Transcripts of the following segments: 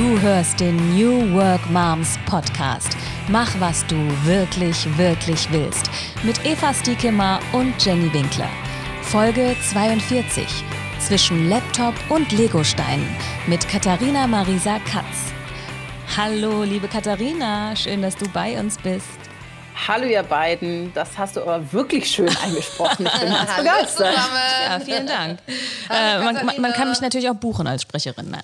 Du hörst den New Work Moms Podcast. Mach, was du wirklich, wirklich willst. Mit Eva Stiekemmer und Jenny Winkler. Folge 42. Zwischen Laptop und Legosteinen mit Katharina Marisa Katz. Hallo, liebe Katharina, schön, dass du bei uns bist. Hallo ihr beiden, das hast du aber wirklich schön eingesprochen. Ich bin ganz begeistert. Ja, vielen Dank. Äh, man, man, man, kann mich natürlich auch buchen als Sprecherin. Ne?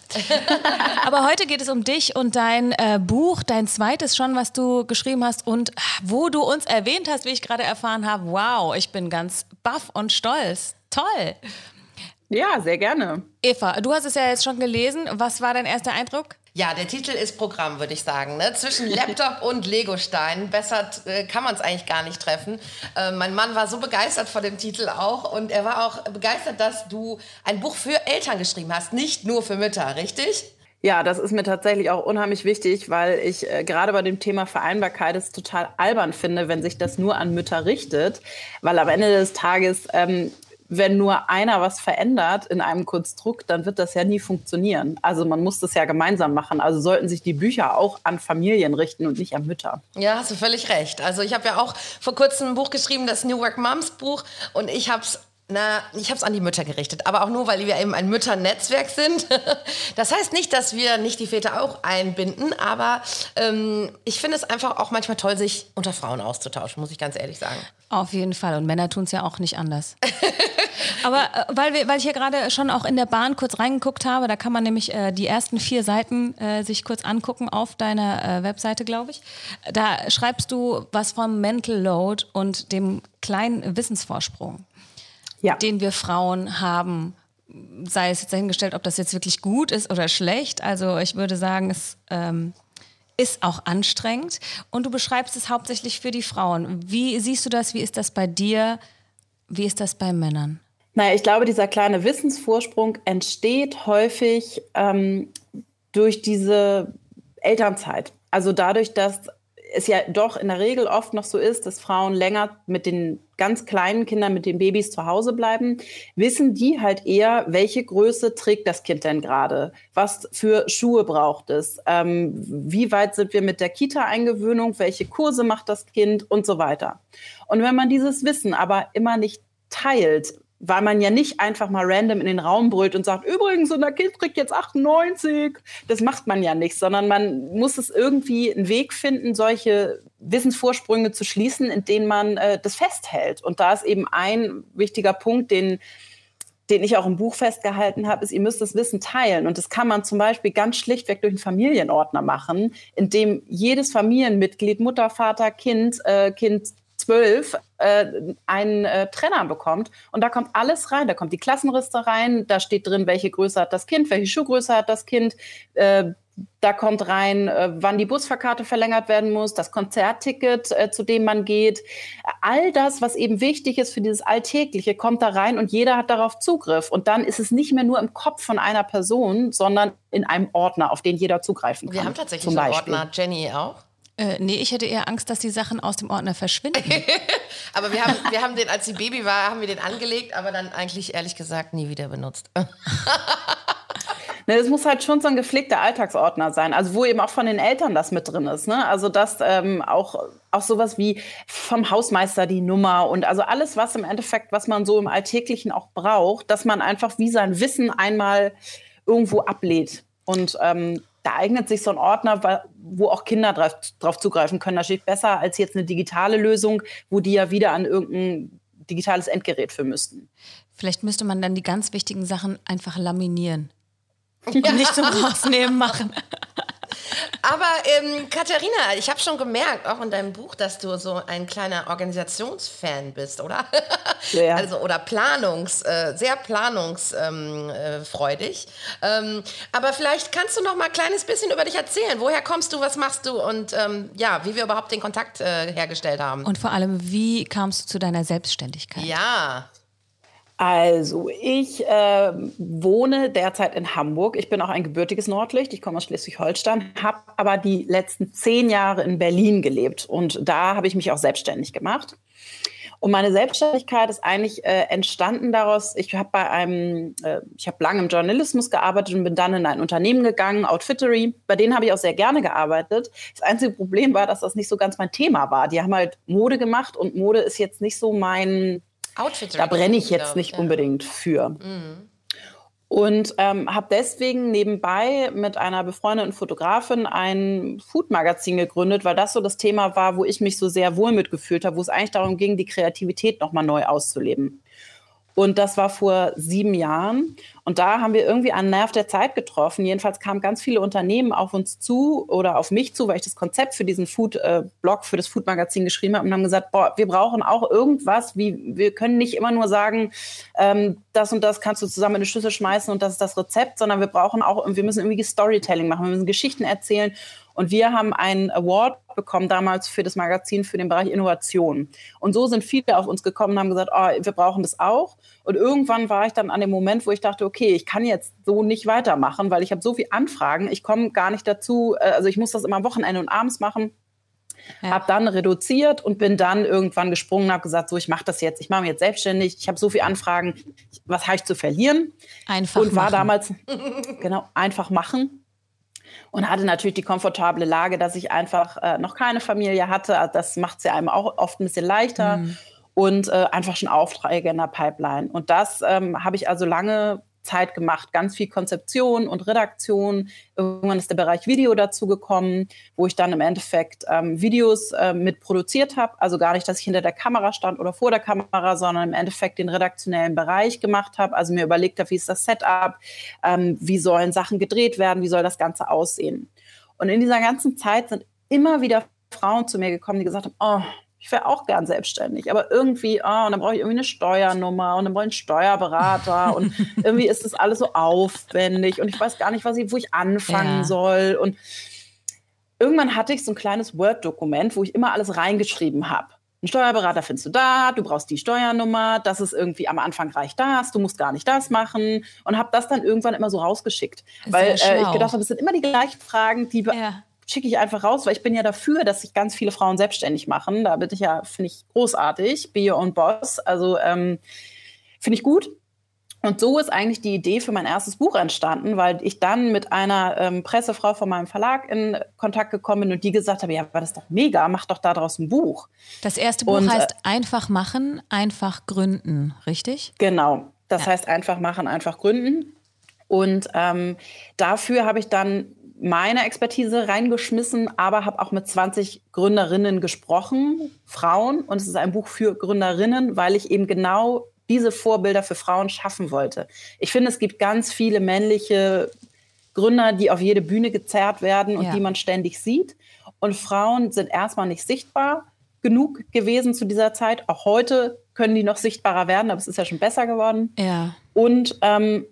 aber heute geht es um dich und dein äh, Buch, dein zweites schon, was du geschrieben hast und wo du uns erwähnt hast, wie ich gerade erfahren habe. Wow, ich bin ganz baff und stolz. Toll. Ja, sehr gerne. Eva, du hast es ja jetzt schon gelesen. Was war dein erster Eindruck? Ja, der Titel ist Programm, würde ich sagen. Ne? Zwischen Laptop und Legostein. Besser äh, kann man es eigentlich gar nicht treffen. Äh, mein Mann war so begeistert von dem Titel auch. Und er war auch begeistert, dass du ein Buch für Eltern geschrieben hast, nicht nur für Mütter, richtig? Ja, das ist mir tatsächlich auch unheimlich wichtig, weil ich äh, gerade bei dem Thema Vereinbarkeit es total albern finde, wenn sich das nur an Mütter richtet, weil am Ende des Tages ähm, wenn nur einer was verändert in einem Konstrukt, dann wird das ja nie funktionieren. Also man muss das ja gemeinsam machen. Also sollten sich die Bücher auch an Familien richten und nicht an Mütter. Ja, hast du völlig recht. Also ich habe ja auch vor kurzem ein Buch geschrieben, das New Work Moms Buch, und ich habe es na, ich habe es an die Mütter gerichtet, aber auch nur, weil wir eben ein Mütternetzwerk sind. Das heißt nicht, dass wir nicht die Väter auch einbinden, aber ähm, ich finde es einfach auch manchmal toll, sich unter Frauen auszutauschen, muss ich ganz ehrlich sagen. Auf jeden Fall. Und Männer tun es ja auch nicht anders. aber äh, weil, wir, weil ich hier gerade schon auch in der Bahn kurz reingeguckt habe, da kann man nämlich äh, die ersten vier Seiten äh, sich kurz angucken auf deiner äh, Webseite, glaube ich. Da schreibst du was vom Mental Load und dem kleinen Wissensvorsprung ja. den wir Frauen haben. Sei es jetzt dahingestellt, ob das jetzt wirklich gut ist oder schlecht. Also ich würde sagen, es ähm, ist auch anstrengend. Und du beschreibst es hauptsächlich für die Frauen. Wie siehst du das? Wie ist das bei dir? Wie ist das bei Männern? Naja, ich glaube, dieser kleine Wissensvorsprung entsteht häufig ähm, durch diese Elternzeit. Also dadurch, dass es ja doch in der Regel oft noch so ist, dass Frauen länger mit den ganz kleinen Kindern, mit den Babys zu Hause bleiben, wissen die halt eher, welche Größe trägt das Kind denn gerade? Was für Schuhe braucht es? Ähm, wie weit sind wir mit der Kita-Eingewöhnung? Welche Kurse macht das Kind? Und so weiter. Und wenn man dieses Wissen aber immer nicht teilt, weil man ja nicht einfach mal random in den Raum brüllt und sagt, übrigens, unser Kind kriegt jetzt 98. Das macht man ja nicht, sondern man muss es irgendwie einen Weg finden, solche Wissensvorsprünge zu schließen, in denen man äh, das festhält. Und da ist eben ein wichtiger Punkt, den den ich auch im Buch festgehalten habe, ist, ihr müsst das Wissen teilen. Und das kann man zum Beispiel ganz schlichtweg durch einen Familienordner machen, in dem jedes Familienmitglied, Mutter, Vater, Kind, äh, Kind zwölf äh, einen äh, Trenner bekommt. Und da kommt alles rein. Da kommt die Klassenriste rein, da steht drin, welche Größe hat das Kind, welche Schuhgröße hat das Kind. Äh, da kommt rein, äh, wann die Busfahrkarte verlängert werden muss, das Konzertticket, äh, zu dem man geht. All das, was eben wichtig ist für dieses Alltägliche, kommt da rein und jeder hat darauf Zugriff. Und dann ist es nicht mehr nur im Kopf von einer Person, sondern in einem Ordner, auf den jeder zugreifen kann. Wir haben tatsächlich einen Ordner, Jenny auch. Äh, nee, ich hätte eher Angst, dass die Sachen aus dem Ordner verschwinden. aber wir haben, wir haben den, als sie Baby war, haben wir den angelegt, aber dann eigentlich ehrlich gesagt nie wieder benutzt. Ne, das muss halt schon so ein gepflegter Alltagsordner sein, also wo eben auch von den Eltern das mit drin ist. Ne? Also dass ähm, auch, auch sowas wie vom Hausmeister die Nummer und also alles, was im Endeffekt, was man so im Alltäglichen auch braucht, dass man einfach wie sein Wissen einmal irgendwo ablehnt. Und ähm, da eignet sich so ein Ordner, wo auch Kinder drauf, drauf zugreifen können. Das steht besser als jetzt eine digitale Lösung, wo die ja wieder an irgendein digitales Endgerät für müssten. Vielleicht müsste man dann die ganz wichtigen Sachen einfach laminieren. Ja. Und nicht zum Rausnehmen machen. Aber ähm, Katharina, ich habe schon gemerkt, auch in deinem Buch, dass du so ein kleiner Organisationsfan bist, oder? Ja. Also oder Planungs, äh, sehr planungsfreudig. Ähm, ähm, aber vielleicht kannst du noch mal ein kleines bisschen über dich erzählen. Woher kommst du, was machst du und ähm, ja, wie wir überhaupt den Kontakt äh, hergestellt haben. Und vor allem, wie kamst du zu deiner Selbstständigkeit? Ja. Also, ich äh, wohne derzeit in Hamburg. Ich bin auch ein gebürtiges Nordlicht. Ich komme aus Schleswig-Holstein, habe aber die letzten zehn Jahre in Berlin gelebt und da habe ich mich auch selbstständig gemacht. Und meine Selbstständigkeit ist eigentlich äh, entstanden daraus, ich habe bei einem, äh, ich habe lange im Journalismus gearbeitet und bin dann in ein Unternehmen gegangen, Outfittery. Bei denen habe ich auch sehr gerne gearbeitet. Das einzige Problem war, dass das nicht so ganz mein Thema war. Die haben halt Mode gemacht und Mode ist jetzt nicht so mein. Da brenne ich jetzt nicht unbedingt für. Mhm. Und ähm, habe deswegen nebenbei mit einer befreundeten Fotografin ein Food-Magazin gegründet, weil das so das Thema war, wo ich mich so sehr wohl mitgefühlt habe, wo es eigentlich darum ging, die Kreativität nochmal neu auszuleben. Und das war vor sieben Jahren. Und da haben wir irgendwie einen Nerv der Zeit getroffen. Jedenfalls kamen ganz viele Unternehmen auf uns zu oder auf mich zu, weil ich das Konzept für diesen Food-Blog, äh, für das Food-Magazin geschrieben habe und haben gesagt, boah, wir brauchen auch irgendwas, wie wir können nicht immer nur sagen, ähm, das und das kannst du zusammen in eine Schüssel schmeißen und das ist das Rezept, sondern wir brauchen auch, wir müssen irgendwie Storytelling machen, wir müssen Geschichten erzählen. Und wir haben einen Award bekommen damals für das Magazin für den Bereich Innovation. Und so sind viele auf uns gekommen und haben gesagt, oh, wir brauchen das auch. Und irgendwann war ich dann an dem Moment, wo ich dachte, okay, ich kann jetzt so nicht weitermachen, weil ich habe so viele Anfragen, ich komme gar nicht dazu, äh, also ich muss das immer am Wochenende und abends machen. Ja. Habe dann reduziert und bin dann irgendwann gesprungen und habe gesagt, so ich mache das jetzt, ich mache mich jetzt selbstständig, ich habe so viele Anfragen, was habe ich zu verlieren? Einfach und war machen. damals genau einfach machen und hatte natürlich die komfortable Lage, dass ich einfach äh, noch keine Familie hatte. Also das macht es ja einem auch oft ein bisschen leichter. Mhm. Und äh, einfach schon Aufträge in der Pipeline. Und das ähm, habe ich also lange Zeit gemacht, ganz viel Konzeption und Redaktion. Irgendwann ist der Bereich Video dazu gekommen, wo ich dann im Endeffekt ähm, Videos äh, mit produziert habe. Also gar nicht, dass ich hinter der Kamera stand oder vor der Kamera, sondern im Endeffekt den redaktionellen Bereich gemacht habe. Also mir überlegt habe, wie ist das Setup, ähm, wie sollen Sachen gedreht werden, wie soll das Ganze aussehen. Und in dieser ganzen Zeit sind immer wieder Frauen zu mir gekommen, die gesagt haben, oh, ich wäre auch gern selbstständig, aber irgendwie, oh, und dann brauche ich irgendwie eine Steuernummer und dann brauche ich einen Steuerberater und irgendwie ist das alles so aufwendig und ich weiß gar nicht, was ich, wo ich anfangen ja. soll. Und irgendwann hatte ich so ein kleines Word-Dokument, wo ich immer alles reingeschrieben habe. Ein Steuerberater findest du da, du brauchst die Steuernummer, das ist irgendwie am Anfang reicht das, du musst gar nicht das machen und habe das dann irgendwann immer so rausgeschickt, weil äh, ich gedacht habe, es sind immer die gleichen Fragen, die ja schicke ich einfach raus, weil ich bin ja dafür, dass sich ganz viele Frauen selbstständig machen. Da bin ich ja, finde ich großartig, Be Your Own Boss. Also ähm, finde ich gut. Und so ist eigentlich die Idee für mein erstes Buch entstanden, weil ich dann mit einer ähm, Pressefrau von meinem Verlag in Kontakt gekommen bin und die gesagt habe, ja, war das doch mega, mach doch daraus ein Buch. Das erste Buch und, heißt äh, Einfach machen, einfach gründen, richtig? Genau. Das ja. heißt einfach machen, einfach gründen. Und ähm, dafür habe ich dann meine Expertise reingeschmissen, aber habe auch mit 20 Gründerinnen gesprochen, Frauen. Und es ist ein Buch für Gründerinnen, weil ich eben genau diese Vorbilder für Frauen schaffen wollte. Ich finde, es gibt ganz viele männliche Gründer, die auf jede Bühne gezerrt werden und ja. die man ständig sieht. Und Frauen sind erstmal nicht sichtbar genug gewesen zu dieser Zeit. Auch heute können die noch sichtbarer werden, aber es ist ja schon besser geworden. Ja. Und ähm,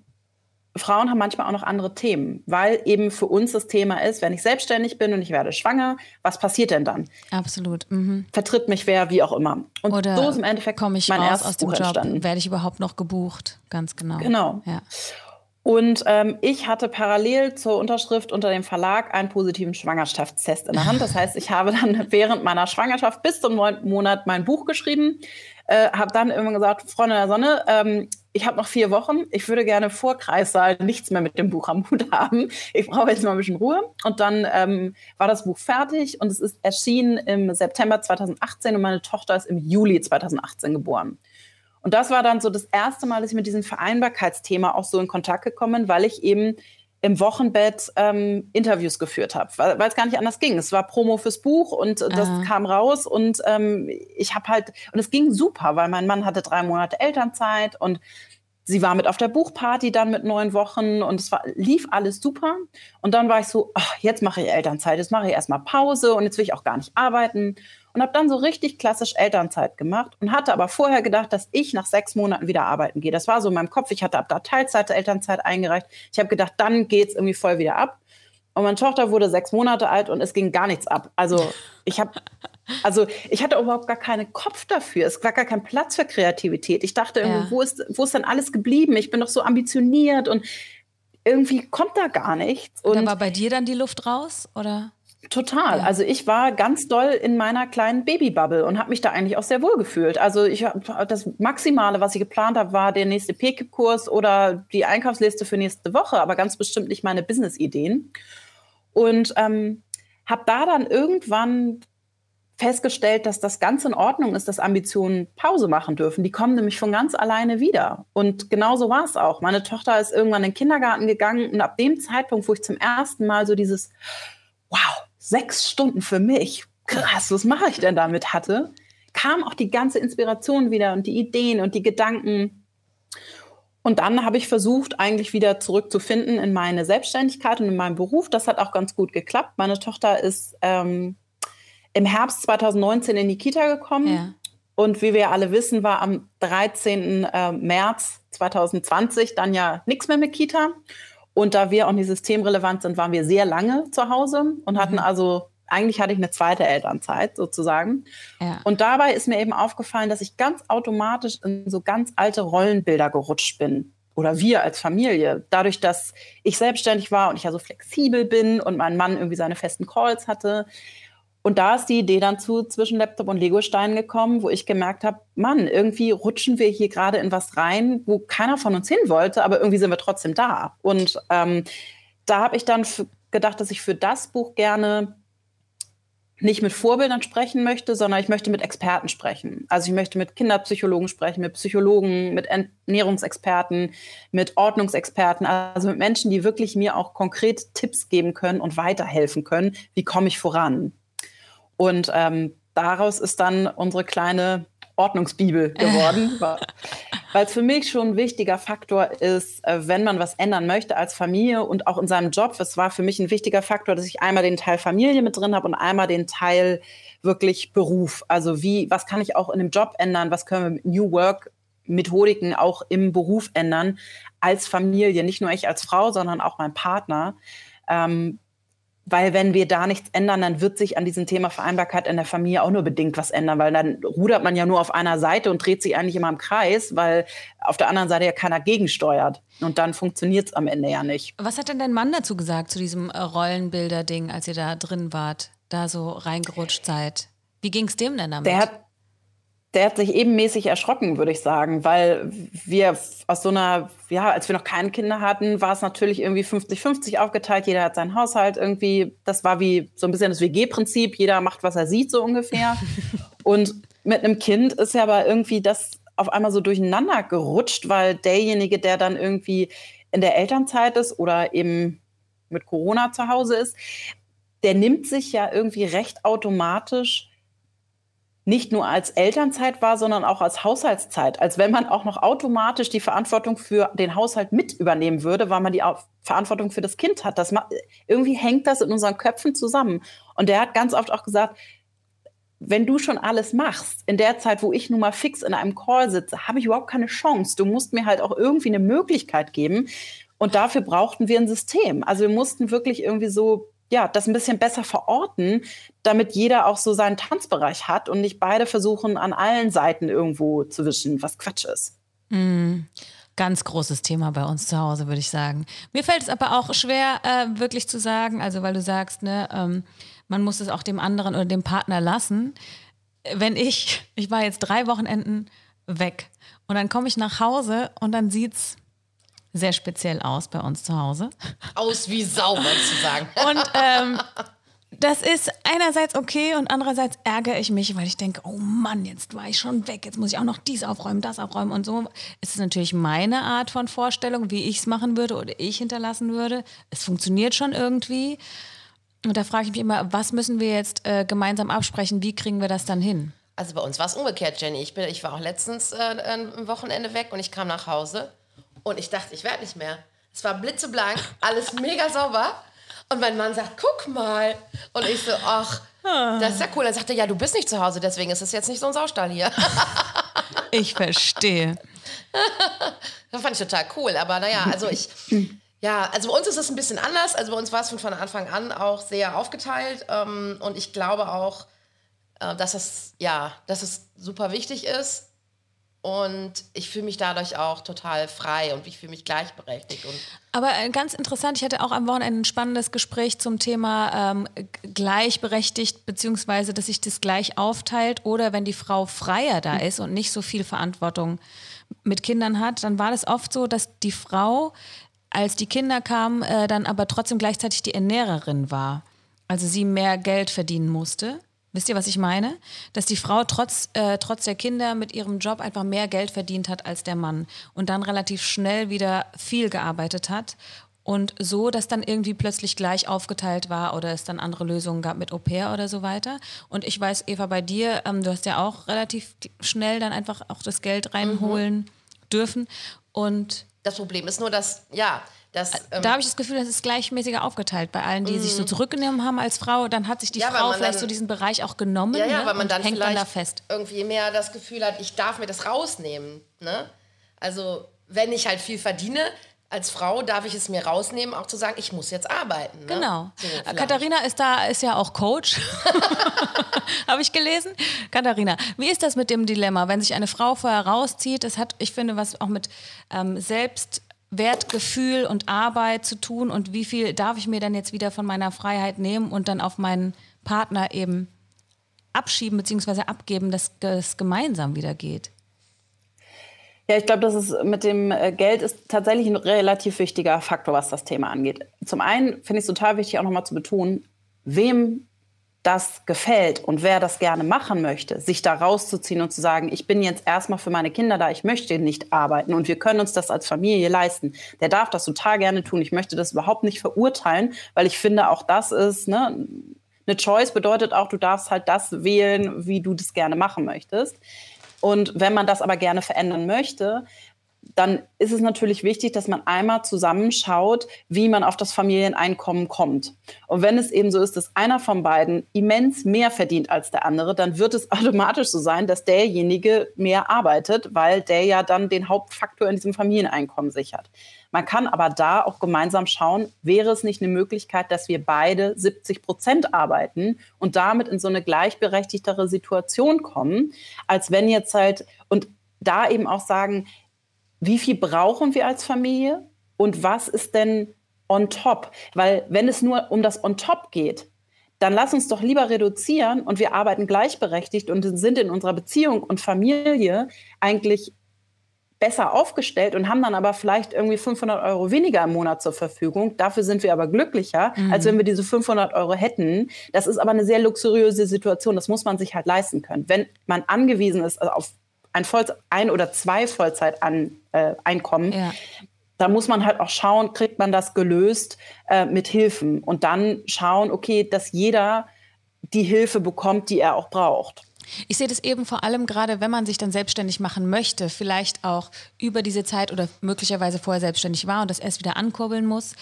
Frauen haben manchmal auch noch andere Themen, weil eben für uns das Thema ist, wenn ich selbstständig bin und ich werde schwanger, was passiert denn dann? Absolut. Mhm. Vertritt mich wer, wie auch immer. Und Oder so ist im Endeffekt komme ich mein raus aus dem Buch Job, entstanden. werde ich überhaupt noch gebucht? Ganz genau. Genau. Ja. Und ähm, ich hatte parallel zur Unterschrift unter dem Verlag einen positiven Schwangerschaftstest in der Hand. Das heißt, ich habe dann während meiner Schwangerschaft bis zum neunten Monat mein Buch geschrieben, äh, habe dann irgendwann gesagt, Freunde der Sonne, ähm, ich habe noch vier Wochen. Ich würde gerne vor Kreissaal nichts mehr mit dem Buch am Hut haben. Ich brauche jetzt mal ein bisschen Ruhe. Und dann ähm, war das Buch fertig und es ist erschienen im September 2018 und meine Tochter ist im Juli 2018 geboren. Und das war dann so das erste Mal, dass ich mit diesem Vereinbarkeitsthema auch so in Kontakt gekommen bin, weil ich eben im Wochenbett ähm, Interviews geführt habe, weil es gar nicht anders ging. Es war Promo fürs Buch und das Aha. kam raus und ähm, ich habe halt, und es ging super, weil mein Mann hatte drei Monate Elternzeit und sie war mit auf der Buchparty dann mit neun Wochen und es war, lief alles super. Und dann war ich so, ach, jetzt mache ich Elternzeit, jetzt mache ich erstmal Pause und jetzt will ich auch gar nicht arbeiten und habe dann so richtig klassisch Elternzeit gemacht und hatte aber vorher gedacht, dass ich nach sechs Monaten wieder arbeiten gehe. Das war so in meinem Kopf. Ich hatte ab da Teilzeit Elternzeit eingereicht. Ich habe gedacht, dann geht es irgendwie voll wieder ab. Und meine Tochter wurde sechs Monate alt und es ging gar nichts ab. Also ich habe, also ich hatte überhaupt gar keinen Kopf dafür. Es war gar kein Platz für Kreativität. Ich dachte irgendwie, ja. wo ist, wo ist denn alles geblieben? Ich bin doch so ambitioniert und irgendwie kommt da gar nichts. Und da war bei dir dann die Luft raus, oder? Total. Also ich war ganz doll in meiner kleinen Babybubble und habe mich da eigentlich auch sehr wohl gefühlt. Also ich das Maximale, was ich geplant habe, war der nächste PKIP-Kurs oder die Einkaufsliste für nächste Woche, aber ganz bestimmt nicht meine Business-Ideen. Und ähm, habe da dann irgendwann festgestellt, dass das ganz in Ordnung ist, dass Ambitionen Pause machen dürfen. Die kommen nämlich von ganz alleine wieder. Und genau so war es auch. Meine Tochter ist irgendwann in den Kindergarten gegangen und ab dem Zeitpunkt, wo ich zum ersten Mal so dieses, wow, sechs Stunden für mich, krass, was mache ich denn damit hatte, kam auch die ganze Inspiration wieder und die Ideen und die Gedanken. Und dann habe ich versucht, eigentlich wieder zurückzufinden in meine Selbstständigkeit und in meinen Beruf. Das hat auch ganz gut geklappt. Meine Tochter ist ähm, im Herbst 2019 in die Kita gekommen. Ja. Und wie wir alle wissen, war am 13. Äh, März 2020 dann ja nichts mehr mit Kita. Und da wir auch nicht systemrelevant sind, waren wir sehr lange zu Hause und hatten mhm. also, eigentlich hatte ich eine zweite Elternzeit sozusagen. Ja. Und dabei ist mir eben aufgefallen, dass ich ganz automatisch in so ganz alte Rollenbilder gerutscht bin. Oder wir als Familie. Dadurch, dass ich selbstständig war und ich ja so flexibel bin und mein Mann irgendwie seine festen Calls hatte, und da ist die Idee dann zu zwischen Laptop und Legosteinen gekommen, wo ich gemerkt habe, Mann, irgendwie rutschen wir hier gerade in was rein, wo keiner von uns hin wollte, aber irgendwie sind wir trotzdem da. Und ähm, da habe ich dann gedacht, dass ich für das Buch gerne nicht mit Vorbildern sprechen möchte, sondern ich möchte mit Experten sprechen. Also ich möchte mit Kinderpsychologen sprechen, mit Psychologen, mit Ernährungsexperten, mit Ordnungsexperten, also mit Menschen, die wirklich mir auch konkret Tipps geben können und weiterhelfen können. Wie komme ich voran? Und ähm, daraus ist dann unsere kleine Ordnungsbibel geworden, weil es für mich schon ein wichtiger Faktor ist, äh, wenn man was ändern möchte als Familie und auch in seinem Job. Es war für mich ein wichtiger Faktor, dass ich einmal den Teil Familie mit drin habe und einmal den Teil wirklich Beruf. Also wie, was kann ich auch in dem Job ändern? Was können wir mit New Work Methodiken auch im Beruf ändern als Familie? Nicht nur ich als Frau, sondern auch mein Partner. Ähm, weil wenn wir da nichts ändern, dann wird sich an diesem Thema Vereinbarkeit in der Familie auch nur bedingt was ändern, weil dann rudert man ja nur auf einer Seite und dreht sich eigentlich immer im Kreis, weil auf der anderen Seite ja keiner gegensteuert. Und dann funktioniert es am Ende ja nicht. Was hat denn dein Mann dazu gesagt, zu diesem äh, Rollenbilder-Ding, als ihr da drin wart, da so reingerutscht seid? Wie ging es dem denn damit? Der hat der hat sich ebenmäßig erschrocken, würde ich sagen, weil wir aus so einer, ja, als wir noch keine Kinder hatten, war es natürlich irgendwie 50-50 aufgeteilt. Jeder hat seinen Haushalt irgendwie. Das war wie so ein bisschen das WG-Prinzip. Jeder macht, was er sieht, so ungefähr. Und mit einem Kind ist ja aber irgendwie das auf einmal so durcheinander gerutscht, weil derjenige, der dann irgendwie in der Elternzeit ist oder eben mit Corona zu Hause ist, der nimmt sich ja irgendwie recht automatisch nicht nur als Elternzeit war, sondern auch als Haushaltszeit. Als wenn man auch noch automatisch die Verantwortung für den Haushalt mit übernehmen würde, weil man die Verantwortung für das Kind hat. Das irgendwie hängt das in unseren Köpfen zusammen. Und der hat ganz oft auch gesagt, wenn du schon alles machst, in der Zeit, wo ich nun mal fix in einem Call sitze, habe ich überhaupt keine Chance. Du musst mir halt auch irgendwie eine Möglichkeit geben. Und dafür brauchten wir ein System. Also wir mussten wirklich irgendwie so ja, das ein bisschen besser verorten, damit jeder auch so seinen Tanzbereich hat und nicht beide versuchen, an allen Seiten irgendwo zu wischen, was Quatsch ist. Mm. Ganz großes Thema bei uns zu Hause, würde ich sagen. Mir fällt es aber auch schwer, äh, wirklich zu sagen, also weil du sagst, ne, ähm, man muss es auch dem anderen oder dem Partner lassen. Wenn ich, ich war jetzt drei Wochenenden weg und dann komme ich nach Hause und dann sieht es sehr speziell aus bei uns zu Hause. Aus wie Sau, zu sagen. Und ähm, das ist einerseits okay und andererseits ärgere ich mich, weil ich denke, oh Mann, jetzt war ich schon weg, jetzt muss ich auch noch dies aufräumen, das aufräumen und so. Es ist natürlich meine Art von Vorstellung, wie ich es machen würde oder ich hinterlassen würde. Es funktioniert schon irgendwie. Und da frage ich mich immer, was müssen wir jetzt äh, gemeinsam absprechen? Wie kriegen wir das dann hin? Also bei uns war es umgekehrt, Jenny. Ich, bin, ich war auch letztens äh, ein Wochenende weg und ich kam nach Hause und ich dachte, ich werde nicht mehr. Es war blitzeblank, alles mega sauber. Und mein Mann sagt, guck mal. Und ich so, ach, das ist ja cool. Dann sagt er, ja, du bist nicht zu Hause, deswegen ist es jetzt nicht so ein Saustall hier. Ich verstehe. das fand ich total cool. Aber naja, also ich, ja, also bei uns ist es ein bisschen anders. Also bei uns war es von, von Anfang an auch sehr aufgeteilt. Ähm, und ich glaube auch, äh, dass es, ja, dass es super wichtig ist, und ich fühle mich dadurch auch total frei und ich fühle mich gleichberechtigt. Und Aber äh, ganz interessant, ich hatte auch am Wochenende ein spannendes Gespräch zum Thema ähm, gleichberechtigt, beziehungsweise dass sich das gleich aufteilt oder wenn die Frau freier da ist und nicht so viel Verantwortung mit Kindern hat, dann war das oft so, dass die Frau, als die Kinder kamen, äh, dann aber trotzdem gleichzeitig die Ernährerin war. Also sie mehr Geld verdienen musste. Wisst ihr, was ich meine? Dass die Frau trotz, äh, trotz der Kinder mit ihrem Job einfach mehr Geld verdient hat als der Mann und dann relativ schnell wieder viel gearbeitet hat und so, dass dann irgendwie plötzlich gleich aufgeteilt war oder es dann andere Lösungen gab mit Au pair oder so weiter. Und ich weiß, Eva, bei dir, ähm, du hast ja auch relativ schnell dann einfach auch das Geld reinholen mhm. dürfen. Und das Problem ist nur, dass, ja, das, ähm, da habe ich das Gefühl, das ist gleichmäßiger aufgeteilt bei allen, die mm. sich so mhm. zurückgenommen haben als Frau. Dann hat sich die ja, Frau vielleicht dann, so diesen Bereich auch genommen ja, ja, ne? weil man dann hängt dann da fest. Irgendwie mehr das Gefühl hat, ich darf mir das rausnehmen. Ne? Also wenn ich halt viel verdiene, als Frau darf ich es mir rausnehmen, auch zu sagen, ich muss jetzt arbeiten. Ne? Genau. So, Katharina ist da, ist ja auch Coach. Habe ich gelesen. Katharina, wie ist das mit dem Dilemma, wenn sich eine Frau vorher rauszieht? Das hat, ich finde, was auch mit ähm, Selbst Wertgefühl und Arbeit zu tun und wie viel darf ich mir dann jetzt wieder von meiner Freiheit nehmen und dann auf meinen Partner eben abschieben bzw. abgeben, dass es gemeinsam wieder geht. Ja, ich glaube, das ist mit dem äh, Geld ist tatsächlich ein relativ wichtiger Faktor, was das Thema angeht. Zum einen finde ich es total wichtig, auch nochmal zu betonen, wem das gefällt und wer das gerne machen möchte, sich da rauszuziehen und zu sagen, ich bin jetzt erstmal für meine Kinder da, ich möchte nicht arbeiten und wir können uns das als Familie leisten, der darf das total gerne tun. Ich möchte das überhaupt nicht verurteilen, weil ich finde, auch das ist, ne, eine Choice bedeutet auch, du darfst halt das wählen, wie du das gerne machen möchtest. Und wenn man das aber gerne verändern möchte, dann ist es natürlich wichtig, dass man einmal zusammenschaut, wie man auf das Familieneinkommen kommt. Und wenn es eben so ist, dass einer von beiden immens mehr verdient als der andere, dann wird es automatisch so sein, dass derjenige mehr arbeitet, weil der ja dann den Hauptfaktor in diesem Familieneinkommen sichert. Man kann aber da auch gemeinsam schauen, wäre es nicht eine Möglichkeit, dass wir beide 70 Prozent arbeiten und damit in so eine gleichberechtigtere Situation kommen, als wenn jetzt halt, und da eben auch sagen, wie viel brauchen wir als Familie und was ist denn on top? Weil wenn es nur um das on top geht, dann lass uns doch lieber reduzieren und wir arbeiten gleichberechtigt und sind in unserer Beziehung und Familie eigentlich besser aufgestellt und haben dann aber vielleicht irgendwie 500 Euro weniger im Monat zur Verfügung. Dafür sind wir aber glücklicher, mhm. als wenn wir diese 500 Euro hätten. Das ist aber eine sehr luxuriöse Situation. Das muss man sich halt leisten können. Wenn man angewiesen ist auf ein, Voll ein oder zwei Vollzeiteinkommen, äh, ja. da muss man halt auch schauen, kriegt man das gelöst äh, mit Hilfen und dann schauen, okay, dass jeder die Hilfe bekommt, die er auch braucht. Ich sehe das eben vor allem gerade, wenn man sich dann selbstständig machen möchte, vielleicht auch über diese Zeit oder möglicherweise vorher selbstständig war und das erst wieder ankurbeln muss.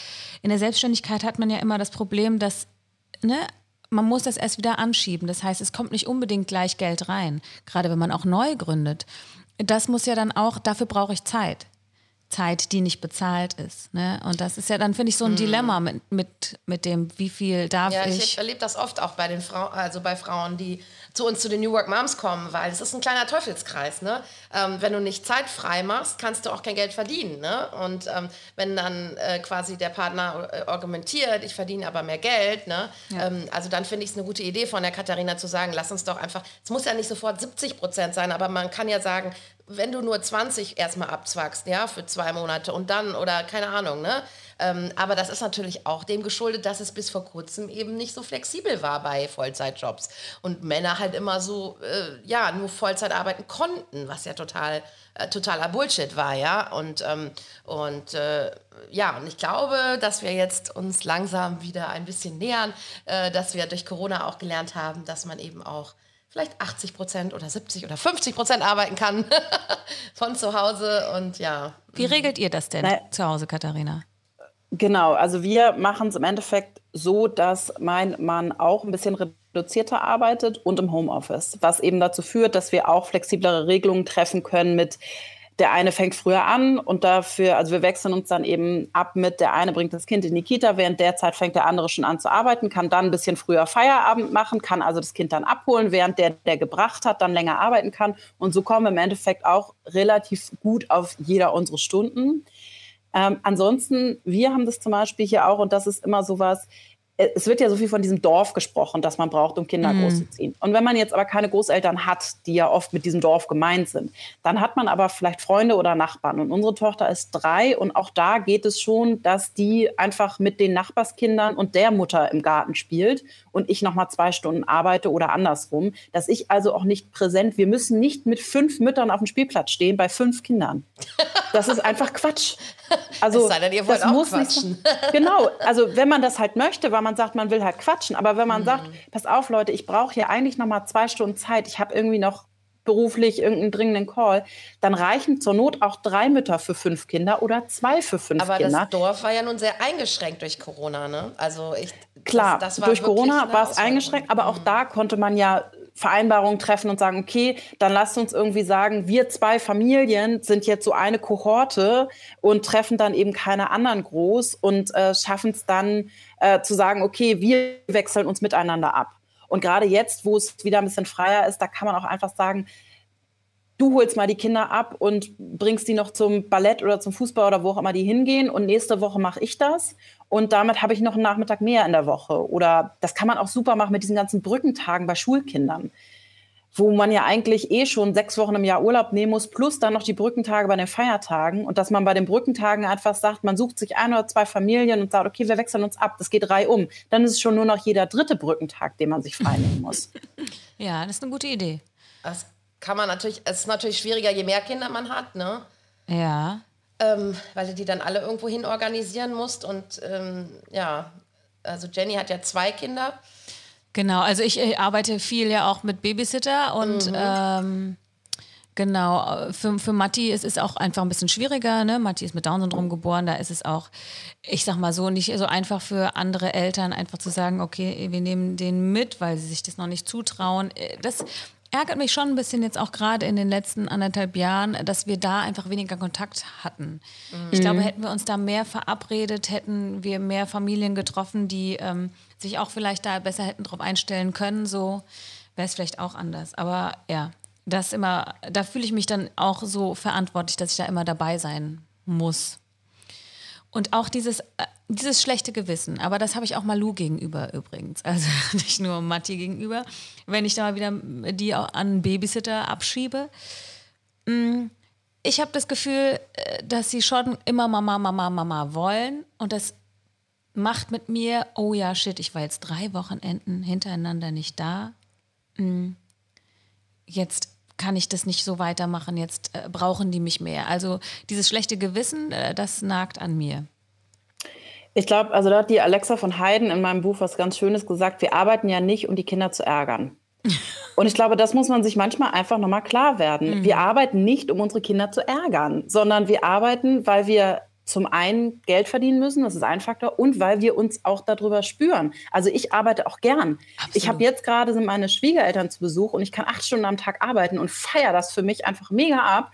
In der Selbstständigkeit hat man ja immer das Problem, dass ne, man muss das erst wieder anschieben. Das heißt, es kommt nicht unbedingt gleich Geld rein, gerade wenn man auch neu gründet. Das muss ja dann auch, dafür brauche ich Zeit. Zeit, die nicht bezahlt ist. Ne? Und das ist ja dann, finde ich, so ein mhm. Dilemma mit, mit, mit dem, wie viel darf ja, ich. Ich erlebe das oft auch bei den Frauen, also bei Frauen, die zu uns zu den New Work Moms kommen, weil es ist ein kleiner Teufelskreis. Ne? Ähm, wenn du nicht Zeit frei machst, kannst du auch kein Geld verdienen. Ne? Und ähm, wenn dann äh, quasi der Partner äh, argumentiert, ich verdiene aber mehr Geld, ne? Ja. Ähm, also dann finde ich es eine gute Idee von der Katharina zu sagen, lass uns doch einfach, es muss ja nicht sofort 70 Prozent sein, aber man kann ja sagen, wenn du nur 20 erstmal abzwackst, ja, für zwei Monate und dann oder keine Ahnung, ne? Ähm, aber das ist natürlich auch dem geschuldet, dass es bis vor kurzem eben nicht so flexibel war bei Vollzeitjobs und Männer halt immer so, äh, ja, nur Vollzeit arbeiten konnten, was ja total, äh, totaler Bullshit war, ja. Und, ähm, und äh, ja, und ich glaube, dass wir jetzt uns langsam wieder ein bisschen nähern, äh, dass wir durch Corona auch gelernt haben, dass man eben auch vielleicht 80 Prozent oder 70 oder 50 Prozent arbeiten kann von zu Hause und ja. Wie regelt ihr das denn Nein. zu Hause, Katharina? Genau, also wir machen es im Endeffekt so, dass mein Mann auch ein bisschen reduzierter arbeitet und im Homeoffice, was eben dazu führt, dass wir auch flexiblere Regelungen treffen können mit der eine fängt früher an und dafür, also wir wechseln uns dann eben ab mit, der eine bringt das Kind in die Kita, während der Zeit fängt der andere schon an zu arbeiten, kann dann ein bisschen früher Feierabend machen, kann also das Kind dann abholen, während der, der gebracht hat, dann länger arbeiten kann. Und so kommen wir im Endeffekt auch relativ gut auf jeder unserer Stunden. Ähm, ansonsten, wir haben das zum Beispiel hier auch, und das ist immer sowas, äh, es wird ja so viel von diesem Dorf gesprochen, das man braucht, um Kinder mhm. großzuziehen. Und wenn man jetzt aber keine Großeltern hat, die ja oft mit diesem Dorf gemeint sind, dann hat man aber vielleicht Freunde oder Nachbarn. Und unsere Tochter ist drei und auch da geht es schon, dass die einfach mit den Nachbarskindern und der Mutter im Garten spielt und ich noch mal zwei Stunden arbeite oder andersrum. Dass ich also auch nicht präsent, wir müssen nicht mit fünf Müttern auf dem Spielplatz stehen bei fünf Kindern. Das ist einfach Quatsch. Also, es sei denn, ihr wollt das auch muss quatschen. Nicht, genau, also wenn man das halt möchte, weil man sagt, man will halt quatschen, aber wenn man mhm. sagt, pass auf Leute, ich brauche hier eigentlich noch mal zwei Stunden Zeit, ich habe irgendwie noch beruflich irgendeinen dringenden Call, dann reichen zur Not auch drei Mütter für fünf Kinder oder zwei für fünf aber Kinder. Aber das Dorf war ja nun sehr eingeschränkt durch Corona, ne? Also ich klar, das, das durch Corona war es eingeschränkt, aber auch mhm. da konnte man ja Vereinbarungen treffen und sagen, okay, dann lasst uns irgendwie sagen, wir zwei Familien sind jetzt so eine Kohorte und treffen dann eben keine anderen groß und äh, schaffen es dann äh, zu sagen, okay, wir wechseln uns miteinander ab. Und gerade jetzt, wo es wieder ein bisschen freier ist, da kann man auch einfach sagen, du holst mal die Kinder ab und bringst die noch zum Ballett oder zum Fußball oder wo auch immer die hingehen und nächste Woche mache ich das und damit habe ich noch einen Nachmittag mehr in der Woche. Oder das kann man auch super machen mit diesen ganzen Brückentagen bei Schulkindern, wo man ja eigentlich eh schon sechs Wochen im Jahr Urlaub nehmen muss, plus dann noch die Brückentage bei den Feiertagen und dass man bei den Brückentagen einfach sagt, man sucht sich ein oder zwei Familien und sagt, okay, wir wechseln uns ab, das geht reihum. Dann ist es schon nur noch jeder dritte Brückentag, den man sich freinehmen muss. Ja, das ist eine gute Idee. Das kann man natürlich, es ist natürlich schwieriger, je mehr Kinder man hat, ne? Ja. Ähm, weil du die dann alle irgendwo hin organisieren musst. Und ähm, ja, also Jenny hat ja zwei Kinder. Genau, also ich, ich arbeite viel ja auch mit Babysitter und mhm. ähm, Genau, für, für Matti ist es auch einfach ein bisschen schwieriger. Ne? Matti ist mit Down-Syndrom geboren, da ist es auch, ich sag mal so, nicht so einfach für andere Eltern, einfach zu sagen, okay, wir nehmen den mit, weil sie sich das noch nicht zutrauen. Äh, das ärgert mich schon ein bisschen jetzt auch gerade in den letzten anderthalb Jahren, dass wir da einfach weniger Kontakt hatten. Mhm. Ich glaube, hätten wir uns da mehr verabredet, hätten wir mehr Familien getroffen, die ähm, sich auch vielleicht da besser hätten drauf einstellen können, so wäre es vielleicht auch anders. Aber ja, das immer, da fühle ich mich dann auch so verantwortlich, dass ich da immer dabei sein muss. Und auch dieses, äh, dieses schlechte Gewissen, aber das habe ich auch Malu gegenüber übrigens. Also nicht nur Matti gegenüber. Wenn ich da mal wieder die an Babysitter abschiebe. Mm, ich habe das Gefühl, äh, dass sie schon immer Mama, Mama, Mama wollen. Und das macht mit mir, oh ja, shit, ich war jetzt drei Wochenenden hintereinander nicht da. Mm, jetzt kann ich das nicht so weitermachen, jetzt äh, brauchen die mich mehr. Also dieses schlechte Gewissen, äh, das nagt an mir. Ich glaube, also da hat die Alexa von Heiden in meinem Buch was ganz Schönes gesagt. Wir arbeiten ja nicht, um die Kinder zu ärgern. Und ich glaube, das muss man sich manchmal einfach nochmal klar werden. Mhm. Wir arbeiten nicht, um unsere Kinder zu ärgern, sondern wir arbeiten, weil wir zum einen Geld verdienen müssen, das ist ein Faktor, und weil wir uns auch darüber spüren. Also ich arbeite auch gern. Absolut. Ich habe jetzt gerade sind meine Schwiegereltern zu Besuch und ich kann acht Stunden am Tag arbeiten und feiere das für mich einfach mega ab,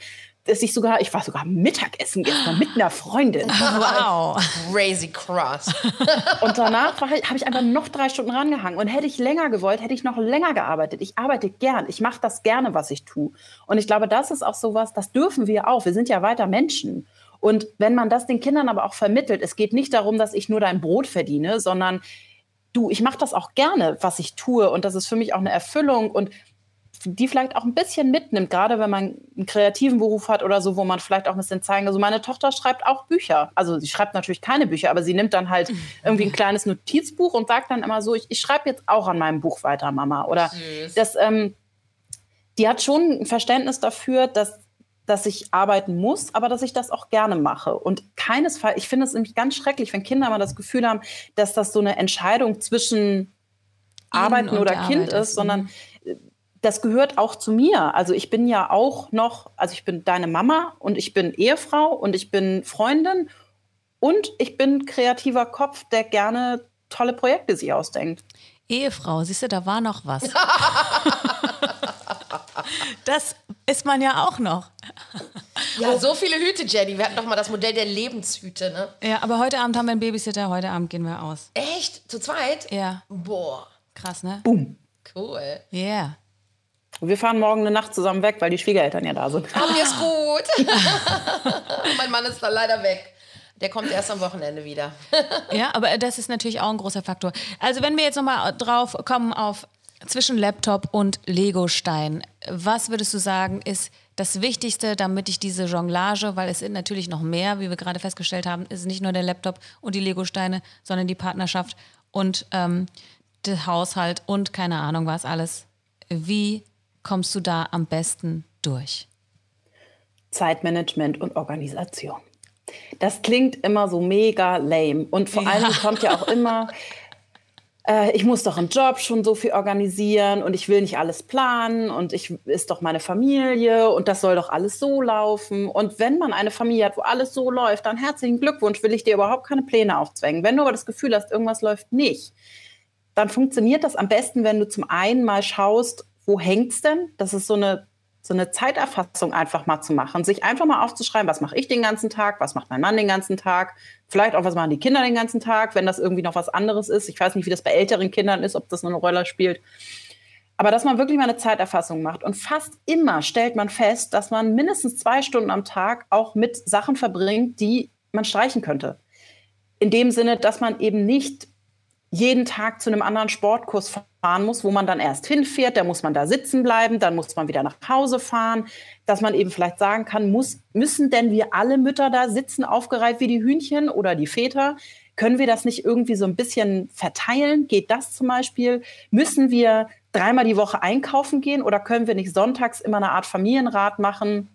dass ich sogar, ich war sogar Mittagessen gestern mit einer Freundin. Wow. Crazy cross. und danach habe ich einfach noch drei Stunden rangehangen. Und hätte ich länger gewollt, hätte ich noch länger gearbeitet. Ich arbeite gern. Ich mache das gerne, was ich tue. Und ich glaube, das ist auch sowas, das dürfen wir auch. Wir sind ja weiter Menschen. Und wenn man das den Kindern aber auch vermittelt, es geht nicht darum, dass ich nur dein Brot verdiene, sondern du, ich mache das auch gerne, was ich tue. Und das ist für mich auch eine Erfüllung und die vielleicht auch ein bisschen mitnimmt, gerade wenn man einen kreativen Beruf hat oder so, wo man vielleicht auch ein bisschen zeigen. Also meine Tochter schreibt auch Bücher. Also sie schreibt natürlich keine Bücher, aber sie nimmt dann halt irgendwie ein kleines Notizbuch und sagt dann immer so, ich, ich schreibe jetzt auch an meinem Buch weiter, Mama. Oder Süß. das, ähm, die hat schon ein Verständnis dafür, dass dass ich arbeiten muss, aber dass ich das auch gerne mache. Und keinesfalls, ich finde es nämlich ganz schrecklich, wenn Kinder mal das Gefühl haben, dass das so eine Entscheidung zwischen Arbeiten oder Kind ist, sondern mhm. Das gehört auch zu mir. Also ich bin ja auch noch, also ich bin deine Mama und ich bin Ehefrau und ich bin Freundin und ich bin kreativer Kopf, der gerne tolle Projekte sich ausdenkt. Ehefrau, siehst du, da war noch was. das ist man ja auch noch. Ja, so viele Hüte, Jenny. Wir hatten doch mal das Modell der Lebenshüte, ne? Ja, aber heute Abend haben wir einen Babysitter, heute Abend gehen wir aus. Echt? Zu zweit? Ja. Boah. Krass, ne? Boom. Cool. Ja. Yeah. Und wir fahren morgen eine Nacht zusammen weg, weil die Schwiegereltern ja da sind. Oh, mir ist gut. mein Mann ist da leider weg. Der kommt erst am Wochenende wieder. ja, aber das ist natürlich auch ein großer Faktor. Also wenn wir jetzt nochmal drauf kommen auf zwischen Laptop und Lego-Stein, was würdest du sagen, ist das Wichtigste, damit ich diese Jonglage, weil es sind natürlich noch mehr, wie wir gerade festgestellt haben, ist nicht nur der Laptop und die Lego-Steine, sondern die Partnerschaft und ähm, der Haushalt und keine Ahnung was alles. Wie kommst du da am besten durch? Zeitmanagement und Organisation. Das klingt immer so mega lame. Und vor ja. allem kommt ja auch immer, äh, ich muss doch im Job schon so viel organisieren und ich will nicht alles planen und ich ist doch meine Familie und das soll doch alles so laufen. Und wenn man eine Familie hat, wo alles so läuft, dann herzlichen Glückwunsch, will ich dir überhaupt keine Pläne aufzwängen. Wenn du aber das Gefühl hast, irgendwas läuft nicht, dann funktioniert das am besten, wenn du zum einen mal schaust, wo hängt's denn? Das ist so eine, so eine Zeiterfassung einfach mal zu machen, sich einfach mal aufzuschreiben, was mache ich den ganzen Tag, was macht mein Mann den ganzen Tag, vielleicht auch, was machen die Kinder den ganzen Tag, wenn das irgendwie noch was anderes ist. Ich weiß nicht, wie das bei älteren Kindern ist, ob das eine Rolle spielt. Aber dass man wirklich mal eine Zeiterfassung macht. Und fast immer stellt man fest, dass man mindestens zwei Stunden am Tag auch mit Sachen verbringt, die man streichen könnte. In dem Sinne, dass man eben nicht jeden Tag zu einem anderen Sportkurs fahren muss, wo man dann erst hinfährt, da muss man da sitzen bleiben, dann muss man wieder nach Hause fahren, dass man eben vielleicht sagen kann, muss, müssen denn wir alle Mütter da sitzen, aufgereiht wie die Hühnchen oder die Väter? Können wir das nicht irgendwie so ein bisschen verteilen? Geht das zum Beispiel? Müssen wir dreimal die Woche einkaufen gehen oder können wir nicht sonntags immer eine Art Familienrat machen,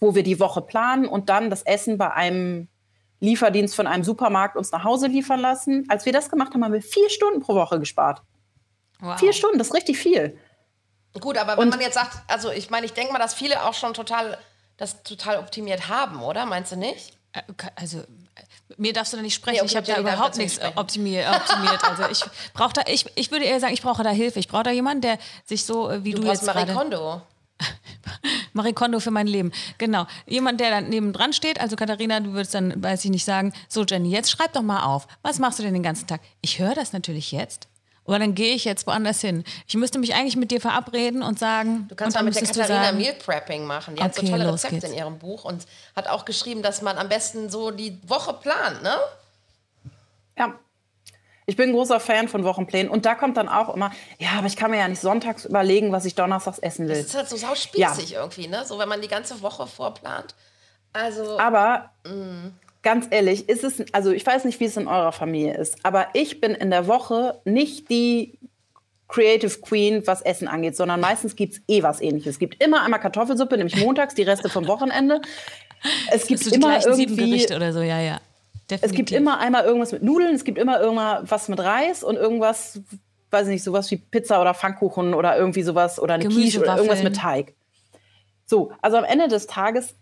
wo wir die Woche planen und dann das Essen bei einem Lieferdienst von einem Supermarkt uns nach Hause liefern lassen. Als wir das gemacht haben, haben wir vier Stunden pro Woche gespart. Wow. Vier Stunden, das ist richtig viel. Gut, aber wenn Und man jetzt sagt, also ich meine, ich denke mal, dass viele auch schon total das total optimiert haben, oder? Meinst du nicht? Äh, also mir darfst du da nicht sprechen. Nee, okay, ich habe da überhaupt nichts optimiert, optimiert. Also ich brauche da, ich, ich würde eher sagen, ich brauche da Hilfe. Ich brauche da jemanden, der sich so äh, wie du, du jetzt Marie Kondo. Marie Kondo für mein Leben. Genau. Jemand, der dann nebendran steht. Also Katharina, du würdest dann, weiß ich nicht, sagen, so Jenny, jetzt schreib doch mal auf. Was machst du denn den ganzen Tag? Ich höre das natürlich jetzt. Aber dann gehe ich jetzt woanders hin. Ich müsste mich eigentlich mit dir verabreden und sagen. Du kannst mal mit der Katharina Meal Prepping machen. Die okay, hat so tolle Rezepte geht's. in ihrem Buch und hat auch geschrieben, dass man am besten so die Woche plant, ne? Ja, ich bin ein großer Fan von Wochenplänen und da kommt dann auch immer, ja, aber ich kann mir ja nicht sonntags überlegen, was ich donnerstags essen will. Das ist halt so sauspießig ja. irgendwie, ne? So, wenn man die ganze Woche vorplant. Also. Aber mh. ganz ehrlich, ist es, also ich weiß nicht, wie es in eurer Familie ist, aber ich bin in der Woche nicht die Creative Queen, was Essen angeht, sondern meistens gibt es eh was ähnliches. Es gibt immer einmal Kartoffelsuppe, nämlich montags, die Reste vom Wochenende. Es gibt immer irgendwie oder so, ja, ja. Definitiv. Es gibt immer einmal irgendwas mit Nudeln, es gibt immer irgendwas mit Reis und irgendwas, weiß ich nicht, sowas wie Pizza oder Pfannkuchen oder irgendwie sowas oder eine Quiche oder irgendwas mit Teig. So, also am Ende des Tages